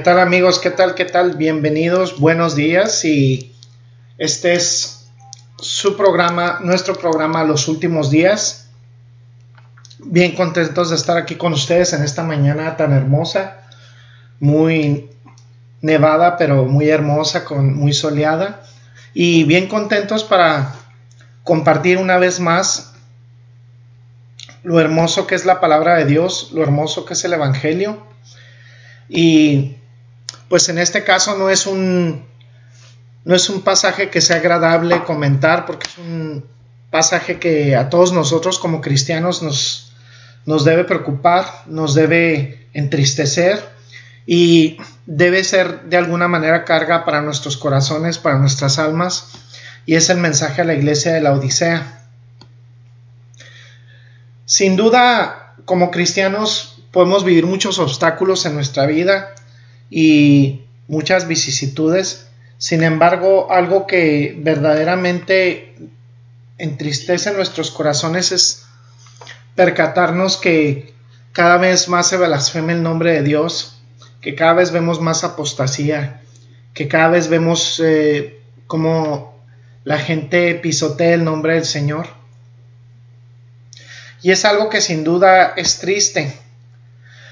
Tal amigos? ¿Qué tal? ¿Qué tal? Bienvenidos, buenos días y este es su programa, nuestro programa Los Últimos Días. Bien contentos de estar aquí con ustedes en esta mañana tan hermosa, muy nevada pero muy hermosa, con, muy soleada y bien contentos para compartir una vez más lo hermoso que es la palabra de Dios, lo hermoso que es el Evangelio y pues en este caso no es un no es un pasaje que sea agradable comentar porque es un pasaje que a todos nosotros como cristianos nos, nos debe preocupar, nos debe entristecer y debe ser de alguna manera carga para nuestros corazones, para nuestras almas y es el mensaje a la iglesia de la Odisea. Sin duda, como cristianos podemos vivir muchos obstáculos en nuestra vida, y muchas vicisitudes. Sin embargo, algo que verdaderamente entristece nuestros corazones es percatarnos que cada vez más se blasfema el nombre de Dios, que cada vez vemos más apostasía, que cada vez vemos eh, como la gente pisotea el nombre del Señor. Y es algo que sin duda es triste,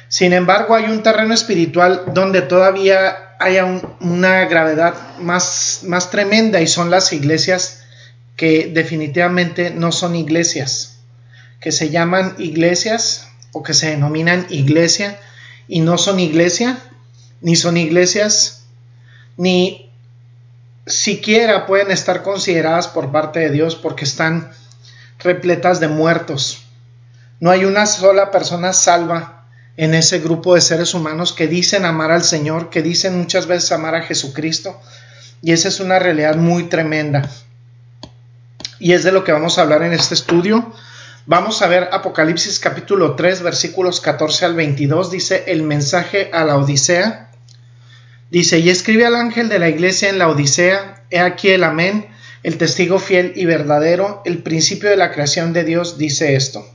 sin embargo, hay un terreno espiritual donde todavía haya una gravedad más, más tremenda y son las iglesias que definitivamente no son iglesias, que se llaman iglesias o que se denominan iglesia y no son iglesia, ni son iglesias, ni siquiera pueden estar consideradas por parte de Dios porque están repletas de muertos. No hay una sola persona salva en ese grupo de seres humanos que dicen amar al Señor, que dicen muchas veces amar a Jesucristo. Y esa es una realidad muy tremenda. Y es de lo que vamos a hablar en este estudio. Vamos a ver Apocalipsis capítulo 3 versículos 14 al 22. Dice el mensaje a la Odisea. Dice, y escribe al ángel de la iglesia en la Odisea, he aquí el amén, el testigo fiel y verdadero, el principio de la creación de Dios, dice esto.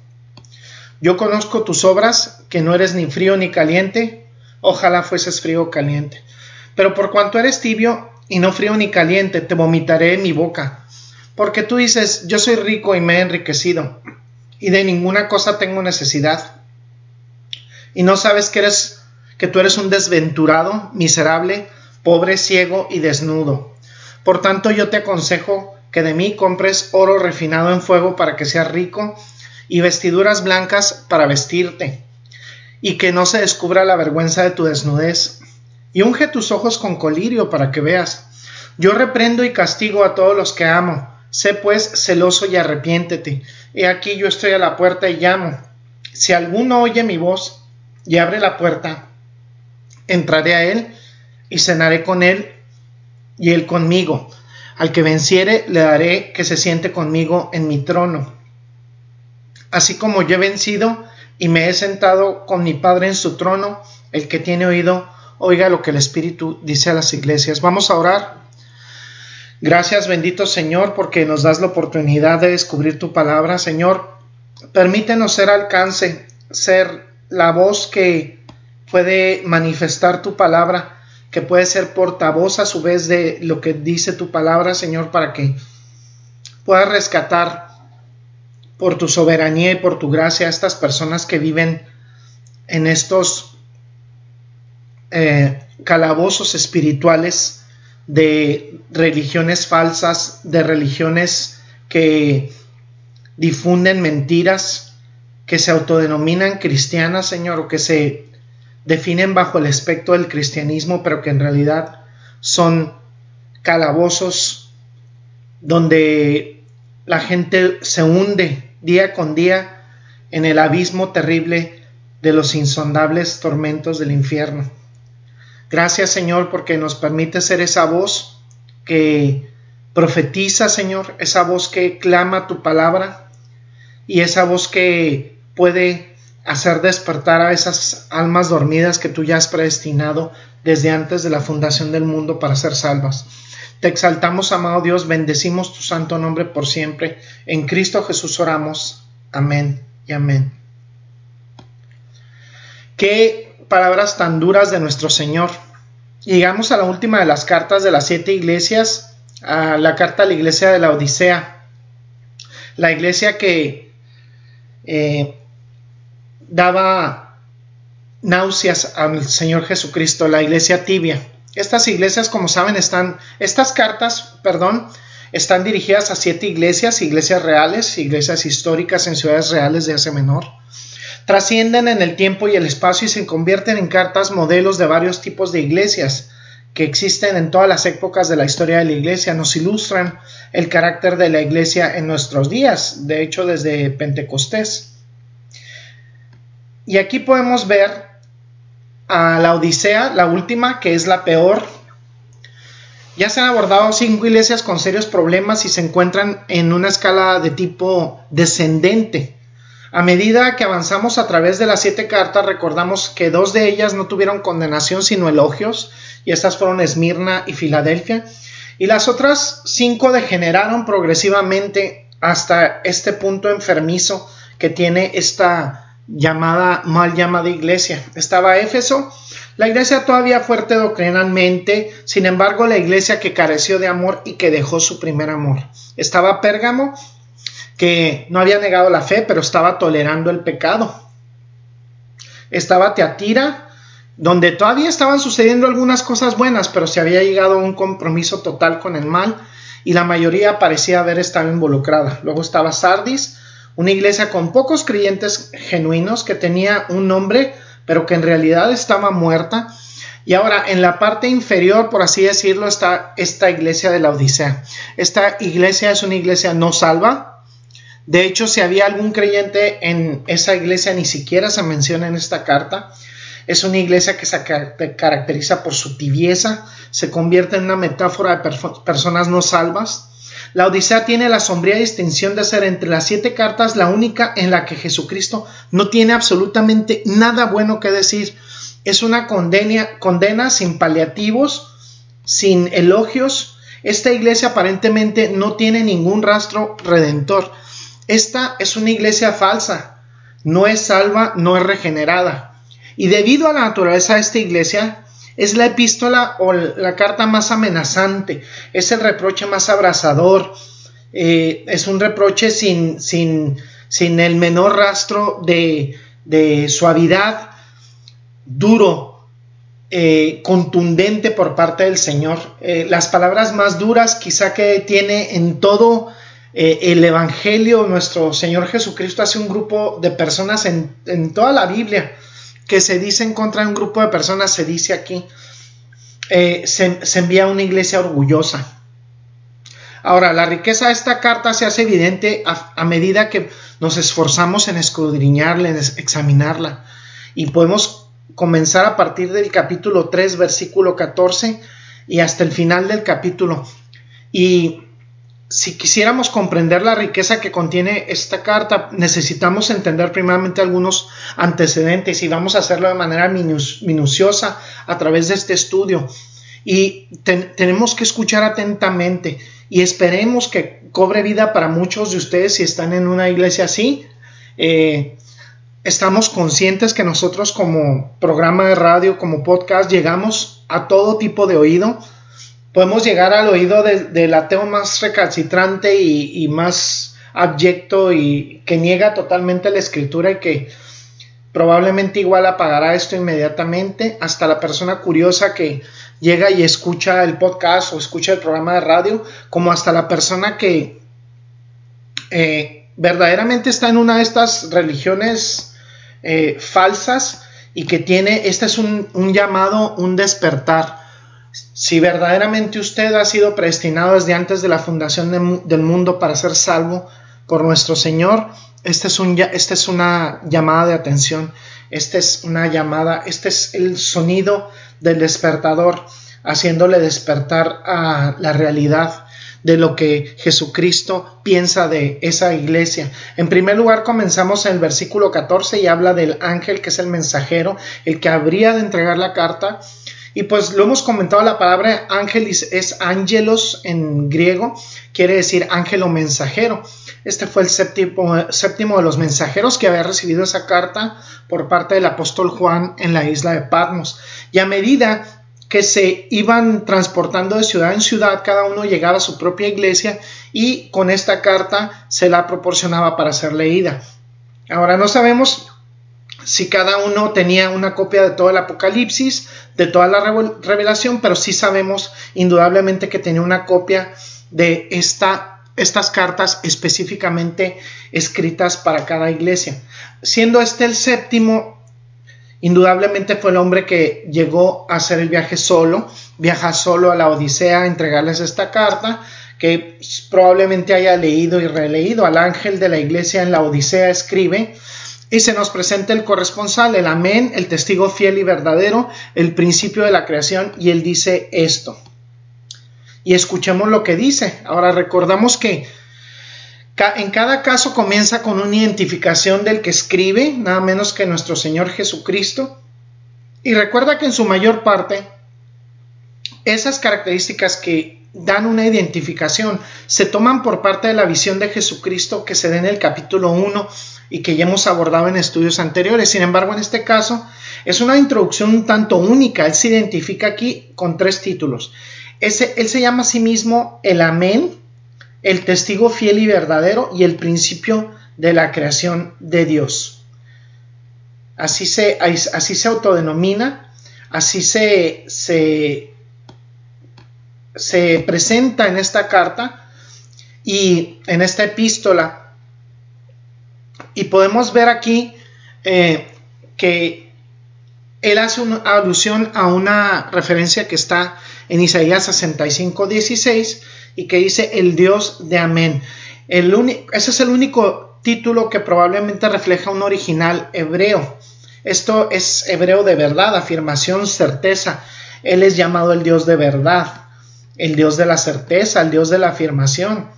Yo conozco tus obras, que no eres ni frío ni caliente, ojalá fueses frío o caliente. Pero por cuanto eres tibio y no frío ni caliente, te vomitaré en mi boca. Porque tú dices, yo soy rico y me he enriquecido, y de ninguna cosa tengo necesidad. Y no sabes que eres, que tú eres un desventurado, miserable, pobre, ciego y desnudo. Por tanto, yo te aconsejo que de mí compres oro refinado en fuego para que seas rico y vestiduras blancas para vestirte, y que no se descubra la vergüenza de tu desnudez, y unge tus ojos con colirio para que veas. Yo reprendo y castigo a todos los que amo. Sé pues celoso y arrepiéntete. He aquí yo estoy a la puerta y llamo. Si alguno oye mi voz y abre la puerta, entraré a él y cenaré con él y él conmigo. Al que venciere le daré que se siente conmigo en mi trono así como yo he vencido y me he sentado con mi Padre en su trono, el que tiene oído, oiga lo que el Espíritu dice a las iglesias. Vamos a orar. Gracias bendito Señor porque nos das la oportunidad de descubrir tu palabra. Señor, permítenos ser alcance, ser la voz que puede manifestar tu palabra, que puede ser portavoz a su vez de lo que dice tu palabra, Señor, para que pueda rescatar por tu soberanía y por tu gracia a estas personas que viven en estos eh, calabozos espirituales de religiones falsas, de religiones que difunden mentiras, que se autodenominan cristianas, Señor, o que se definen bajo el aspecto del cristianismo, pero que en realidad son calabozos donde la gente se hunde día con día en el abismo terrible de los insondables tormentos del infierno. Gracias Señor porque nos permite ser esa voz que profetiza Señor, esa voz que clama tu palabra y esa voz que puede hacer despertar a esas almas dormidas que tú ya has predestinado desde antes de la fundación del mundo para ser salvas. Te exaltamos, amado Dios, bendecimos tu santo nombre por siempre. En Cristo Jesús oramos. Amén y amén. Qué palabras tan duras de nuestro Señor. Llegamos a la última de las cartas de las siete iglesias, a la carta a la iglesia de la Odisea. La iglesia que eh, daba náuseas al Señor Jesucristo, la iglesia tibia. Estas iglesias, como saben, están, estas cartas, perdón, están dirigidas a siete iglesias, iglesias reales, iglesias históricas en ciudades reales de Asia Menor. Trascienden en el tiempo y el espacio y se convierten en cartas modelos de varios tipos de iglesias que existen en todas las épocas de la historia de la iglesia. Nos ilustran el carácter de la iglesia en nuestros días, de hecho desde Pentecostés. Y aquí podemos ver a la Odisea, la última, que es la peor. Ya se han abordado cinco iglesias con serios problemas y se encuentran en una escala de tipo descendente. A medida que avanzamos a través de las siete cartas, recordamos que dos de ellas no tuvieron condenación sino elogios, y estas fueron Esmirna y Filadelfia, y las otras cinco degeneraron progresivamente hasta este punto enfermizo que tiene esta llamada, mal llamada iglesia. Estaba Éfeso, la iglesia todavía fuerte doctrinalmente, sin embargo la iglesia que careció de amor y que dejó su primer amor. Estaba Pérgamo, que no había negado la fe, pero estaba tolerando el pecado. Estaba Teatira, donde todavía estaban sucediendo algunas cosas buenas, pero se había llegado a un compromiso total con el mal y la mayoría parecía haber estado involucrada. Luego estaba Sardis, una iglesia con pocos creyentes genuinos que tenía un nombre, pero que en realidad estaba muerta. Y ahora en la parte inferior, por así decirlo, está esta iglesia de la Odisea. Esta iglesia es una iglesia no salva. De hecho, si había algún creyente en esa iglesia, ni siquiera se menciona en esta carta. Es una iglesia que se caracteriza por su tibieza, se convierte en una metáfora de personas no salvas. La Odisea tiene la sombría distinción de ser entre las siete cartas la única en la que Jesucristo no tiene absolutamente nada bueno que decir. Es una condena, condena sin paliativos, sin elogios. Esta iglesia aparentemente no tiene ningún rastro redentor. Esta es una iglesia falsa, no es salva, no es regenerada. Y debido a la naturaleza de esta iglesia, es la epístola o la carta más amenazante, es el reproche más abrazador, eh, es un reproche sin, sin, sin el menor rastro de, de suavidad, duro, eh, contundente por parte del Señor. Eh, las palabras más duras quizá que tiene en todo el Evangelio nuestro Señor Jesucristo hace un grupo de personas en, en toda la Biblia que se dice en contra de un grupo de personas, se dice aquí, eh, se, se, envía a una iglesia orgullosa. Ahora, la riqueza de esta carta se hace evidente a, a medida que nos esforzamos en escudriñarla, en examinarla. Y podemos comenzar a partir del capítulo 3, versículo 14 y hasta el final del capítulo. Y si quisiéramos comprender la riqueza que contiene esta carta, necesitamos entender primeramente algunos antecedentes y vamos a hacerlo de manera minuciosa a través de este estudio. Y tenemos que escuchar atentamente y esperemos que cobre vida para muchos de ustedes si están en una iglesia así. Eh, estamos conscientes que nosotros como programa de radio, como podcast, llegamos a todo tipo de oído podemos llegar al oído del ateo más recalcitrante y, más abyecto y que niega totalmente la escritura y que probablemente igual apagará esto inmediatamente, hasta la persona curiosa que llega y escucha el podcast o escucha el programa de radio, como hasta la persona que eh, verdaderamente está en una de estas religiones eh, falsas y que tiene, este es un, un llamado, un despertar si verdaderamente usted ha sido predestinado desde antes de la fundación del mundo para ser salvo, por nuestro Señor, esta es, un, esta es una llamada de atención, esta es una llamada, este es el sonido del despertador, haciéndole despertar a la realidad de lo que Jesucristo piensa de esa iglesia. En primer lugar, comenzamos en el versículo 14 y habla del ángel que es el mensajero, el que habría de entregar la carta. Y pues lo hemos comentado, la palabra ángel es ángelos en griego, quiere decir ángel o mensajero. Este fue el séptimo, séptimo de los mensajeros que había recibido esa carta por parte del apóstol Juan en la isla de Patmos. Y a medida que se iban transportando de ciudad en ciudad, cada uno llegaba a su propia iglesia y con esta carta se la proporcionaba para ser leída. Ahora no sabemos si cada uno tenía una copia de todo el Apocalipsis, de toda la revelación, pero sí sabemos indudablemente que tenía una copia de esta, estas cartas específicamente escritas para cada iglesia. Siendo este el séptimo, Indudablemente fue el hombre que llegó a hacer el viaje solo, viaja solo a la Odisea a entregarles esta carta, que probablemente haya leído y releído. Al ángel de la iglesia en la Odisea escribe, y se nos presenta el corresponsal, el amén, el testigo fiel y verdadero, el principio de la creación, y él dice esto. Y escuchemos lo que dice. Ahora recordamos que en cada caso comienza con una identificación del que escribe, nada menos que nuestro Señor Jesucristo. Y recuerda que en su mayor parte, esas características que dan una identificación se toman por parte de la visión de Jesucristo que se da en el capítulo 1 y que ya hemos abordado en estudios anteriores. Sin embargo, en este caso es una introducción un tanto única. Él se identifica aquí con tres títulos. Él se llama a sí mismo el Amén, el testigo fiel y verdadero y el principio de la creación de Dios. Así se, así se autodenomina, así se, se presenta en esta carta y en esta epístola. Y podemos ver aquí eh, que él hace una alusión a una referencia que está en Isaías 65, 16 y que dice el Dios de Amén. Ese es el único título que probablemente refleja un original hebreo. Esto es hebreo de verdad, afirmación, certeza. Él es llamado el Dios de verdad, el Dios de la certeza, el Dios de la afirmación,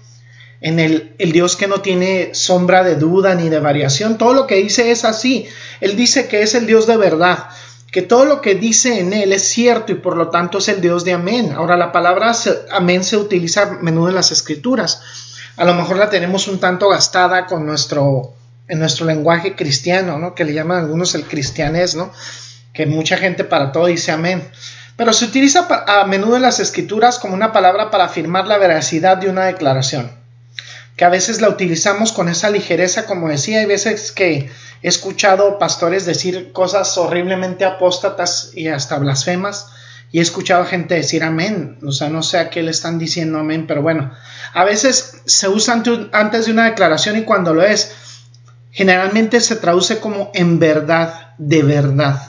en el, el Dios que no tiene sombra de duda ni de variación. Todo lo que dice es así. Él dice que es el Dios de verdad que todo lo que dice en él es cierto y por lo tanto es el Dios de amén. Ahora la palabra amén se utiliza a menudo en las escrituras. A lo mejor la tenemos un tanto gastada con nuestro en nuestro lenguaje cristiano, ¿no? Que le llaman algunos el cristianés, ¿no? Que mucha gente para todo dice amén. Pero se utiliza a menudo en las escrituras como una palabra para afirmar la veracidad de una declaración. Que a veces la utilizamos con esa ligereza, como decía, hay veces que He escuchado pastores decir cosas horriblemente apóstatas y hasta blasfemas. Y he escuchado gente decir amén. O sea, no sé a qué le están diciendo amén, pero bueno. A veces se usa antes de una declaración y cuando lo es, generalmente se traduce como en verdad, de verdad.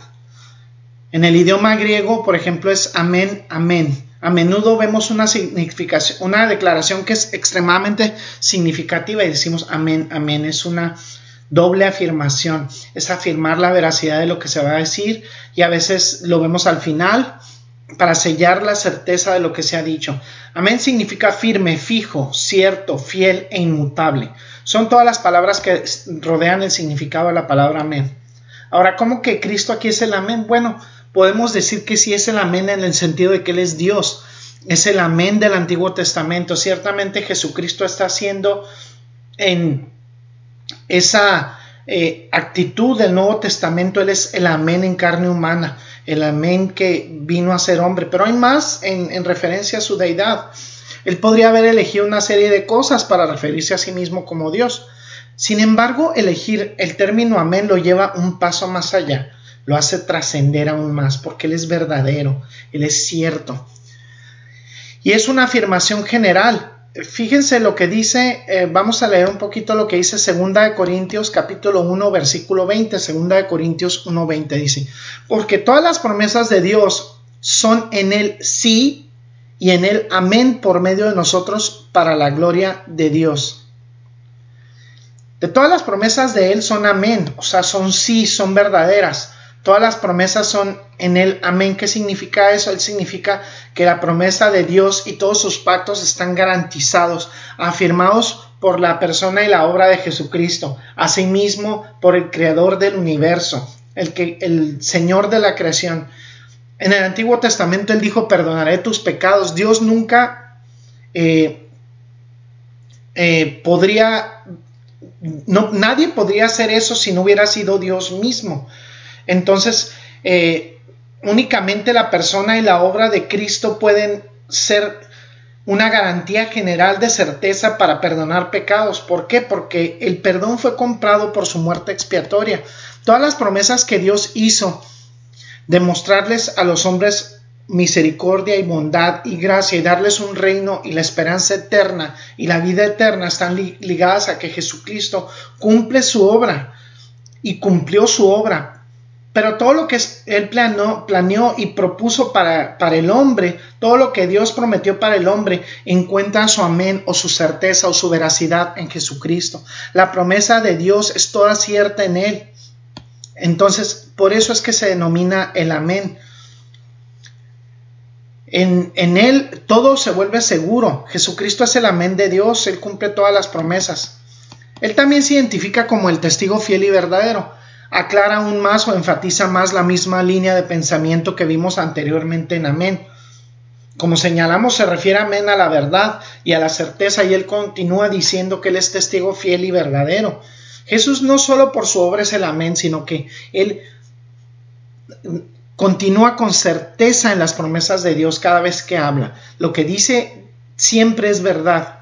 En el idioma griego, por ejemplo, es amén, amén. A menudo vemos una significación, una declaración que es extremadamente significativa y decimos amén, amén. Es una doble afirmación, es afirmar la veracidad de lo que se va a decir y a veces lo vemos al final para sellar la certeza de lo que se ha dicho. Amén significa firme, fijo, cierto, fiel e inmutable. Son todas las palabras que rodean el significado de la palabra amén. Ahora, ¿cómo que Cristo aquí es el amén? Bueno, podemos decir que sí es el amén en el sentido de que Él es Dios. Es el amén del Antiguo Testamento. Ciertamente Jesucristo está haciendo en esa eh, actitud del Nuevo Testamento, Él es el amén en carne humana, el amén que vino a ser hombre, pero hay más en, en referencia a su deidad. Él podría haber elegido una serie de cosas para referirse a sí mismo como Dios. Sin embargo, elegir el término amén lo lleva un paso más allá, lo hace trascender aún más, porque Él es verdadero, Él es cierto. Y es una afirmación general, fíjense lo que dice, eh, vamos a leer un poquito lo que dice Segunda de Corintios capítulo 1 versículo 20, Segunda de Corintios 1 20 dice, porque todas las promesas de Dios son en el sí y en el amén por medio de nosotros para la gloria de Dios. De todas las promesas de Él son amén, o sea, son sí, son verdaderas. Todas las promesas son en Él amén. ¿Qué significa eso? Él significa que la promesa de Dios y todos sus pactos están garantizados, afirmados por la persona y la obra de Jesucristo, asimismo por el Creador del universo, el, que, el Señor de la creación. En el Antiguo Testamento Él dijo, perdonaré tus pecados. Dios nunca eh, eh, podría nadie podría hacer eso si no hubiera sido Dios mismo. Entonces, eh, únicamente la persona y la obra de Cristo pueden ser una garantía general de certeza para perdonar pecados. ¿Por qué? Porque el perdón fue comprado por su muerte expiatoria. Todas las promesas que Dios hizo de mostrarles a los hombres misericordia y bondad y gracia y darles un reino y la esperanza eterna y la vida eterna están ligadas a que Jesucristo cumple su obra y cumplió su obra. Pero todo lo que él planeó, planeó y propuso para, para el hombre, todo lo que Dios prometió para el hombre, encuentra su amén o su certeza o su veracidad en Jesucristo. La promesa de Dios es toda cierta en él. Entonces, por eso es que se denomina el amén en, Él todo se vuelve seguro. Jesucristo es el amén de Dios, Él cumple todas las promesas. Él también se identifica como el testigo fiel y verdadero. Aclara aún más o enfatiza más la misma línea de pensamiento que vimos anteriormente en amén. Como señalamos, se refiere amén a la verdad y a la certeza y él continúa diciendo que él es testigo fiel y verdadero. Jesús no solo por su obra es el amén, sino que él Continúa con certeza en las promesas de Dios cada vez que habla. Lo que dice siempre es verdad.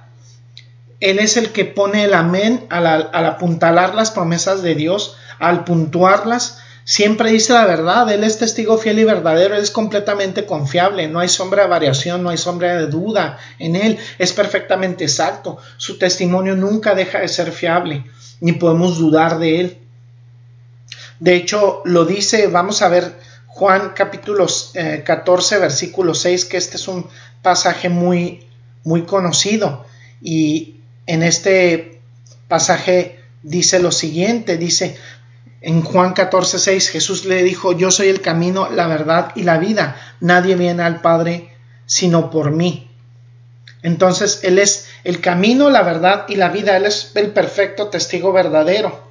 Él es el que pone el amén al, apuntalar las promesas de Dios, al puntuarlas. Siempre dice la verdad, Él es testigo fiel y verdadero, Él es completamente confiable, no hay sombra de variación, no hay sombra de duda en Él, es perfectamente exacto, su testimonio nunca deja de ser fiable, ni podemos dudar de Él. De hecho, lo dice, vamos a ver Juan capítulo 14, eh, versículo 6, que este es un pasaje muy, muy conocido. Y en este pasaje dice lo siguiente, dice en Juan 14, 6, Jesús le dijo, yo soy el camino, la verdad y la vida. Nadie viene al Padre sino por mí. Entonces, Él es el camino, la verdad y la vida. Él es el perfecto testigo verdadero.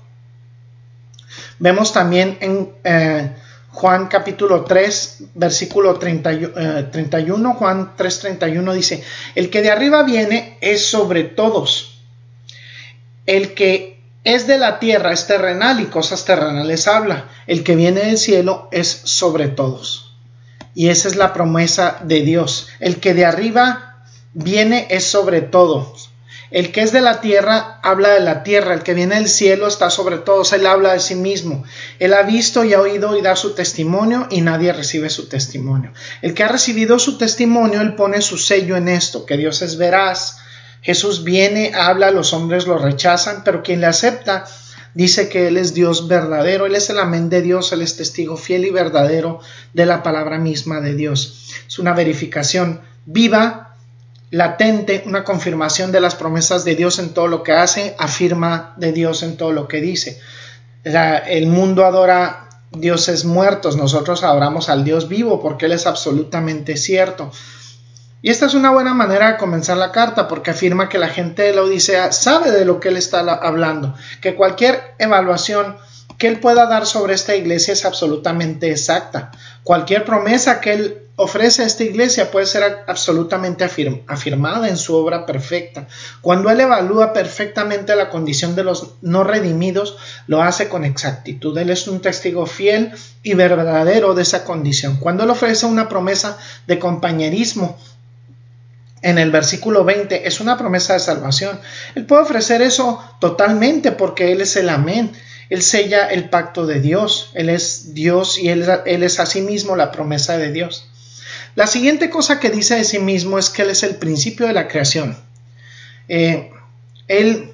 Vemos también en eh, Juan capítulo 3, versículo 31, eh, Juan 3, 31 dice, el que de arriba viene es sobre todos. El que es de la tierra es terrenal y cosas terrenales habla. El que viene del cielo es sobre todos. Y esa es la promesa de Dios. El que de arriba viene es sobre todos. El que es de la tierra habla de la tierra, el que viene del cielo está sobre todos, él habla de sí mismo. Él ha visto y ha oído y da su testimonio y nadie recibe su testimonio. El que ha recibido su testimonio, él pone su sello en esto, que Dios es veraz. Jesús viene, habla, los hombres lo rechazan, pero quien le acepta dice que Él es Dios verdadero, Él es el amén de Dios, Él es testigo fiel y verdadero de la palabra misma de Dios. Es una verificación viva latente, una confirmación de las promesas de Dios en todo lo que hace, afirma de Dios en todo lo que dice. el mundo adora dioses muertos, nosotros adoramos al Dios vivo porque Él es absolutamente cierto. Y esta es una buena manera de comenzar la carta porque afirma que la gente de la Odisea sabe de lo que Él está hablando, que cualquier evaluación que Él pueda dar sobre esta iglesia es absolutamente exacta. Cualquier promesa que Él ofrece a esta iglesia puede ser absolutamente afirmada en su obra perfecta. Cuando Él evalúa perfectamente la condición de los no redimidos, lo hace con exactitud. Él es un testigo fiel y verdadero de esa condición. Cuando Él ofrece una promesa de compañerismo, en el versículo 20 es una promesa de salvación. Él puede ofrecer eso totalmente porque Él es el amén. Él sella el pacto de Dios. Él es Dios y Él, es asimismo la promesa de Dios. La siguiente cosa que dice de sí mismo es que Él es el principio de la creación. Eh, él,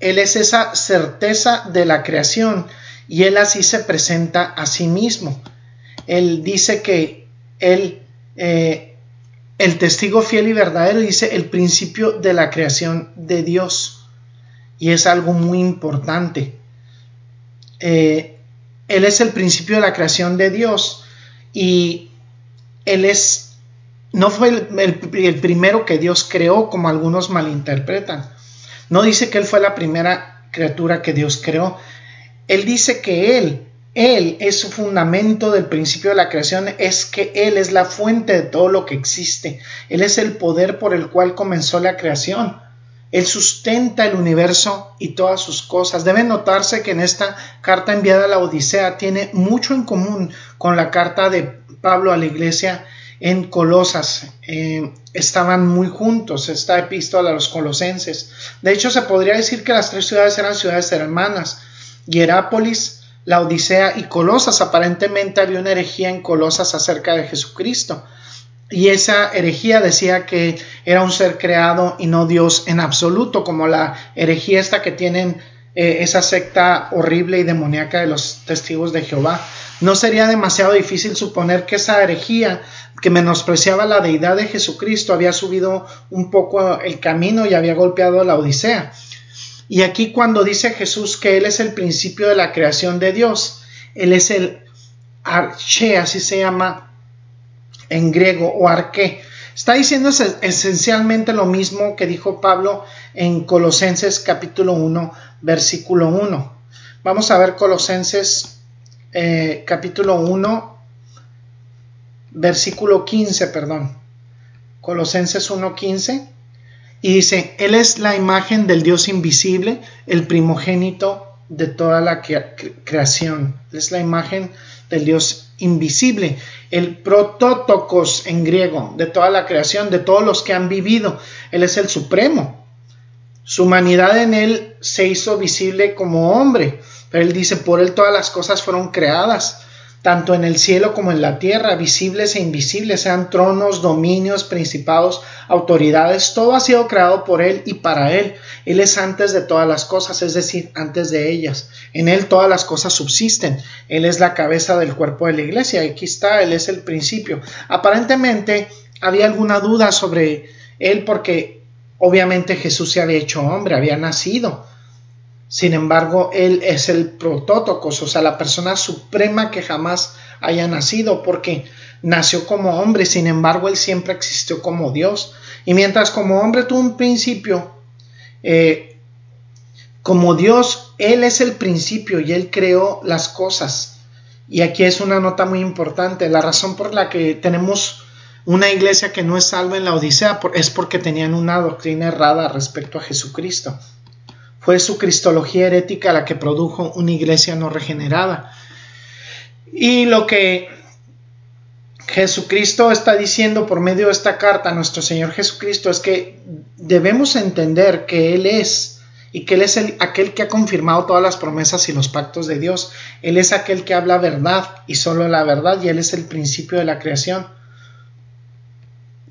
él es esa certeza de la creación y Él así se presenta a sí mismo. Él dice que Él, eh, el testigo fiel y verdadero, dice el principio de la creación de Dios. y es algo muy importante. Eh, él es el principio de la creación de Dios y Él es, no fue el, primero que Dios creó como algunos malinterpretan. No dice que Él fue la primera criatura que Dios creó. Él dice que Él, Él es su fundamento del principio de la creación, es que Él es la fuente de todo lo que existe. Él es el poder por el cual comenzó la creación. Él sustenta el universo y todas sus cosas. Debe notarse que en esta carta enviada a la Odisea tiene mucho en común con la carta de Pablo a la iglesia en Colosas. Eh, estaban muy juntos esta epístola a los colosenses. De hecho, se podría decir que las tres ciudades eran ciudades hermanas. Hierápolis, la Odisea y Colosas. Aparentemente había una herejía en Colosas acerca de Jesucristo. Y esa herejía decía que era un ser creado y no Dios en absoluto, como la herejía esta que tienen eh, esa secta horrible y demoníaca de los testigos de Jehová. No sería demasiado difícil suponer que esa herejía que menospreciaba la deidad de Jesucristo había subido un poco el camino y había golpeado la Odisea. Y aquí cuando dice Jesús que Él es el principio de la creación de Dios, Él es el arche, así se llama en griego o arqué. Está diciendo esencialmente lo mismo que dijo Pablo en Colosenses capítulo 1, versículo 1. Vamos a ver Colosenses eh, capítulo 1, versículo 15, perdón. Colosenses 1, 15. Y dice, Él es la imagen del Dios invisible, el primogénito de toda la creación. es la imagen del Dios invisible, el protótocos en griego de toda la creación, de todos los que han vivido. Él es el supremo. Su humanidad en él se hizo visible como hombre, pero él dice, por él todas las cosas fueron creadas tanto en el cielo como en la tierra, visibles e invisibles, sean tronos, dominios, principados, autoridades, todo ha sido creado por Él y para Él. Él es antes de todas las cosas, es decir, antes de ellas. En Él todas las cosas subsisten. Él es la cabeza del cuerpo de la iglesia. Aquí está, Él es el principio. Aparentemente había alguna duda sobre Él porque obviamente Jesús se había hecho hombre, había nacido sin embargo, Él es el protótocos, o sea, la persona suprema que jamás haya nacido, porque nació como hombre, sin embargo, Él siempre existió como Dios. Y mientras como hombre tuvo un principio, eh, como Dios, Él es el principio y Él creó las cosas. Y aquí es una nota muy importante. La razón por la que tenemos una iglesia que no es salva en la Odisea es porque tenían una doctrina errada respecto a Jesucristo. Fue su cristología herética la que produjo una iglesia no regenerada. Y lo que Jesucristo está diciendo por medio de esta carta a nuestro Señor Jesucristo es que debemos entender que Él es y que Él es el, aquel que ha confirmado todas las promesas y los pactos de Dios. Él es aquel que habla verdad y solo la verdad y Él es el principio de la creación.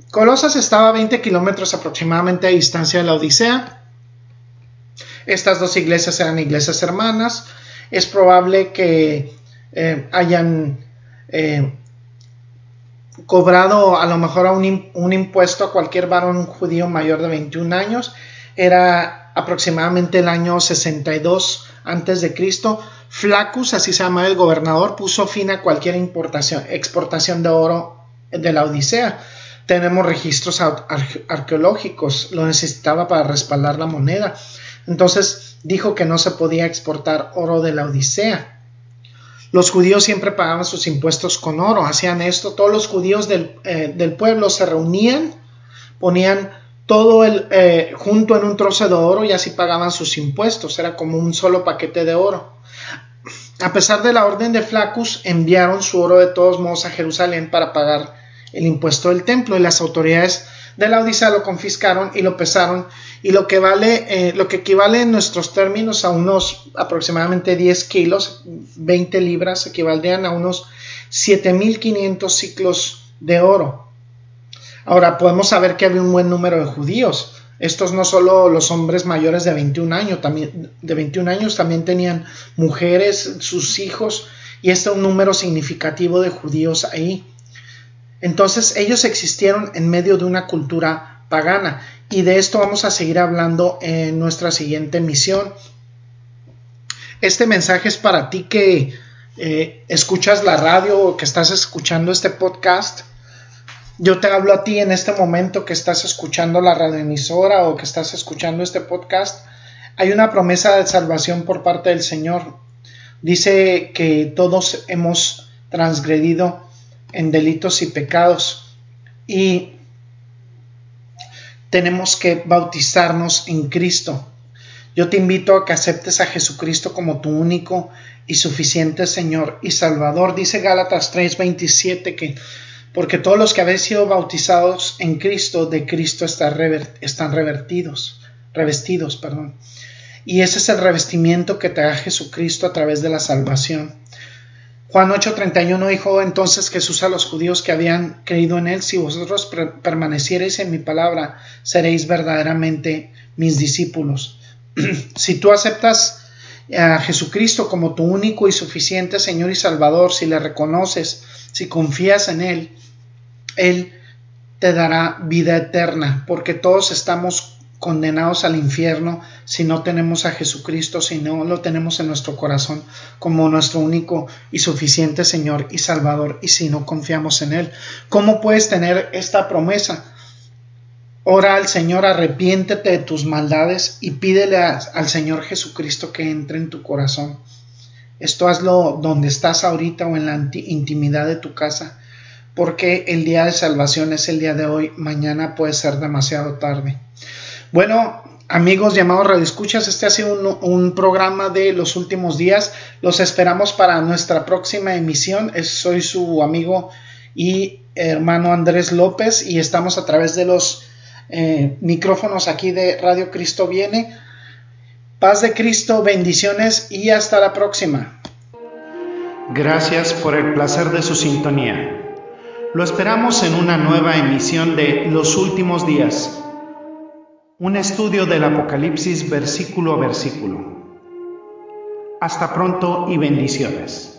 Colosas estaba a 20 kilómetros aproximadamente a distancia de la Odisea estas dos iglesias eran iglesias hermanas. Es probable que eh, hayan eh, cobrado a lo mejor un, impuesto a cualquier varón judío mayor de 21 años. Era aproximadamente el año 62 antes de Cristo. Flacus, así se llama el gobernador, puso fin a cualquier importación, exportación de oro de la Odisea. Tenemos registros arqueológicos, lo necesitaba para respaldar la moneda. Entonces dijo que no se podía exportar oro de la Odisea. Los judíos siempre pagaban sus impuestos con oro, hacían esto, todos los judíos del, eh, pueblo se reunían, ponían todo el eh, junto en un trozo de oro y así pagaban sus impuestos, era como un solo paquete de oro. A pesar de la orden de Flacus, enviaron su oro de todos modos a Jerusalén para pagar el impuesto del templo y las autoridades de la Odisea lo confiscaron y lo pesaron y lo que vale, eh, lo que equivale en nuestros términos a unos aproximadamente 10 kilos, 20 libras, equivaldrían a unos 7500 ciclos de oro. Ahora podemos saber que había un buen número de judíos. Estos no solo los hombres mayores de 21 años, también, de 21 años también tenían mujeres, sus hijos, y este es un número significativo de judíos ahí. Entonces ellos existieron en medio de una cultura pagana y de esto vamos a seguir hablando en nuestra siguiente misión. Este mensaje es para ti que eh, escuchas la radio o que estás escuchando este podcast. Yo te hablo a ti en este momento que estás escuchando la radioemisora o que estás escuchando este podcast. Hay una promesa de salvación por parte del Señor. Dice que todos hemos transgredido en delitos y pecados y tenemos que bautizarnos en Cristo. Yo te invito a que aceptes a Jesucristo como tu único y suficiente Señor y Salvador. Dice Gálatas 3:27 que porque todos los que habéis sido bautizados en Cristo, de Cristo están, revertidos, revestidos, perdón. Y ese es el revestimiento que te da Jesucristo a través de la salvación. Juan 8:31 dijo entonces Jesús a los judíos que habían creído en él, si vosotros permaneciereis en mi palabra, seréis verdaderamente mis discípulos. si tú aceptas a Jesucristo como tu único y suficiente Señor y Salvador, si le reconoces, si confías en Él, Él te dará vida eterna, porque todos estamos condenados al infierno si no tenemos a Jesucristo, si no lo tenemos en nuestro corazón como nuestro único y suficiente Señor y Salvador y si no confiamos en Él. ¿Cómo puedes tener esta promesa? Ora al Señor, arrepiéntete de tus maldades y pídele al Señor Jesucristo que entre en tu corazón. Esto hazlo donde estás ahorita o en la intimidad de tu casa, porque el día de salvación es el día de hoy, mañana puede ser demasiado tarde. Bueno, amigos llamados Escuchas, este ha sido un, programa de los últimos días. Los esperamos para nuestra próxima emisión. soy su amigo y hermano Andrés López y estamos a través de los eh, micrófonos aquí de Radio Cristo Viene. Paz de Cristo, bendiciones y hasta la próxima. Gracias por el placer de su sintonía. Lo esperamos en una nueva emisión de Los Últimos Días un estudio del Apocalipsis versículo a versículo. Hasta pronto y bendiciones.